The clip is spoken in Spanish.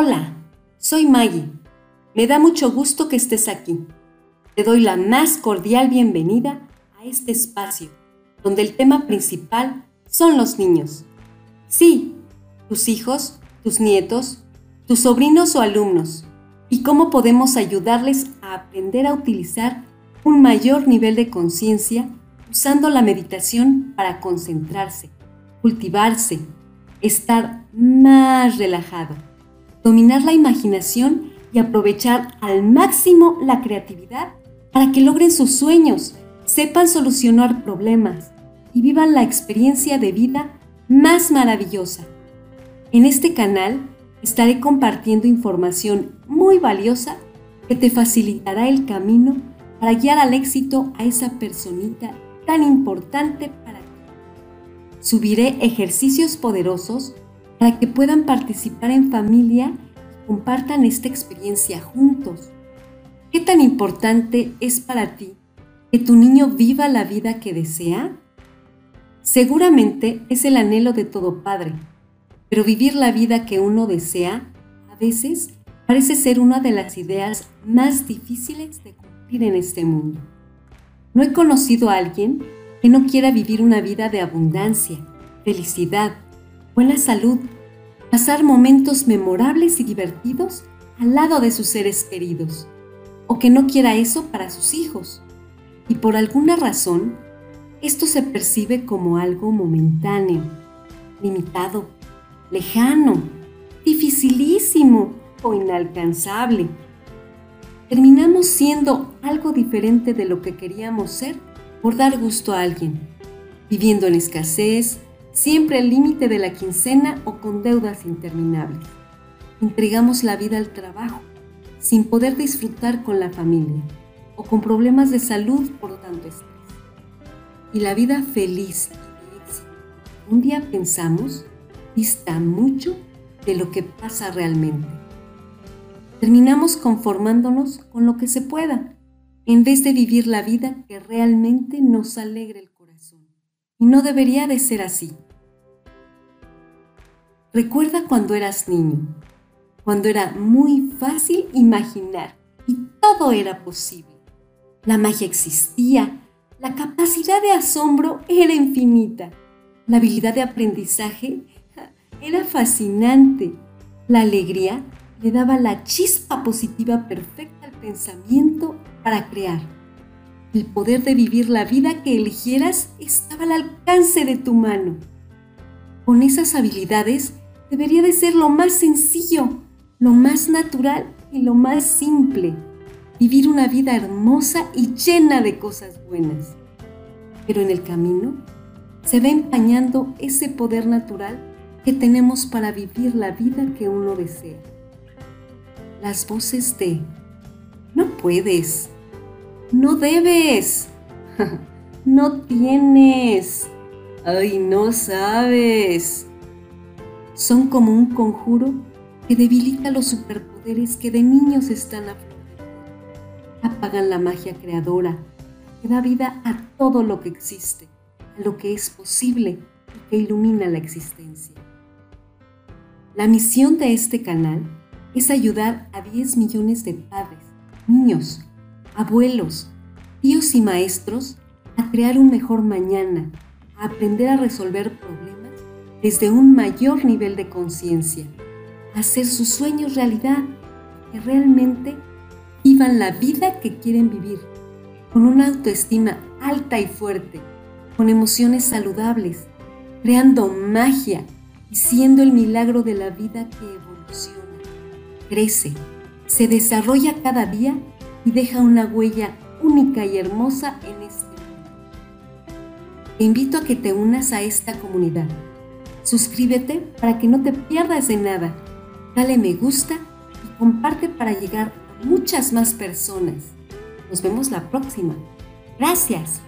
Hola, soy Maggie. Me da mucho gusto que estés aquí. Te doy la más cordial bienvenida a este espacio, donde el tema principal son los niños. Sí, tus hijos, tus nietos, tus sobrinos o alumnos, y cómo podemos ayudarles a aprender a utilizar un mayor nivel de conciencia usando la meditación para concentrarse, cultivarse, estar más relajado, dominar la imaginación y aprovechar al máximo la creatividad para que logren sus sueños, sepan solucionar problemas y vivan la experiencia de vida más maravillosa. En este canal estaré compartiendo información muy valiosa que te facilitará el camino para guiar al éxito a esa personita tan importante para ti. Subiré ejercicios poderosos para que puedan participar en familia y compartan esta experiencia juntos. ¿Qué tan importante es para ti que tu niño viva la vida que desea? Seguramente es el anhelo de todo padre, pero vivir la vida que uno desea a veces parece ser una de las ideas más difíciles de cumplir en este mundo. No he conocido a alguien que no quiera vivir una vida de abundancia, felicidad, buena salud, pasar momentos memorables y divertidos al lado de sus seres queridos, o que no quiera eso para sus hijos. Y por alguna razón, esto se percibe como algo momentáneo, limitado, lejano, dificilísimo o inalcanzable. Terminamos siendo algo diferente de lo que queríamos ser por dar gusto a alguien, viviendo en escasez, siempre al límite de la quincena o con deudas interminables. Entregamos la vida al trabajo, sin poder disfrutar con la familia, o con problemas de salud por tanto estrés. Y la vida feliz y de éxito, un día pensamos, dista mucho de lo que pasa realmente. Terminamos conformándonos con lo que se pueda, en vez de vivir la vida que realmente nos alegre el corazón. Y no debería de ser así. Recuerda cuando eras niño, cuando era muy fácil imaginar y todo era posible. La magia existía, la capacidad de asombro era infinita, la habilidad de aprendizaje era fascinante, la alegría le daba la chispa positiva perfecta al pensamiento para crear. El poder de vivir la vida que eligieras estaba al alcance de tu mano. Con esas habilidades debería de ser lo más sencillo, lo más natural y lo más simple. Vivir una vida hermosa y llena de cosas buenas. Pero en el camino se va empañando ese poder natural que tenemos para vivir la vida que uno desea. Las voces de, no puedes, no debes, no tienes, ay, no sabes son como un conjuro que debilita los superpoderes que de niños están a Apagan la magia creadora que da vida a todo lo que existe, a lo que es posible y que ilumina la existencia. La misión de este canal es ayudar a 10 millones de padres, niños, abuelos, tíos y maestros a crear un mejor mañana, a aprender a resolver problemas desde un mayor nivel de conciencia, hacer sus sueños realidad, que realmente vivan la vida que quieren vivir, con una autoestima alta y fuerte, con emociones saludables, creando magia y siendo el milagro de la vida que evoluciona, crece, se desarrolla cada día y deja una huella única y hermosa en este mundo. Te invito a que te unas a esta comunidad Suscríbete para que no te pierdas de nada. Dale me gusta y comparte para llegar a muchas más personas. Nos vemos la próxima. Gracias.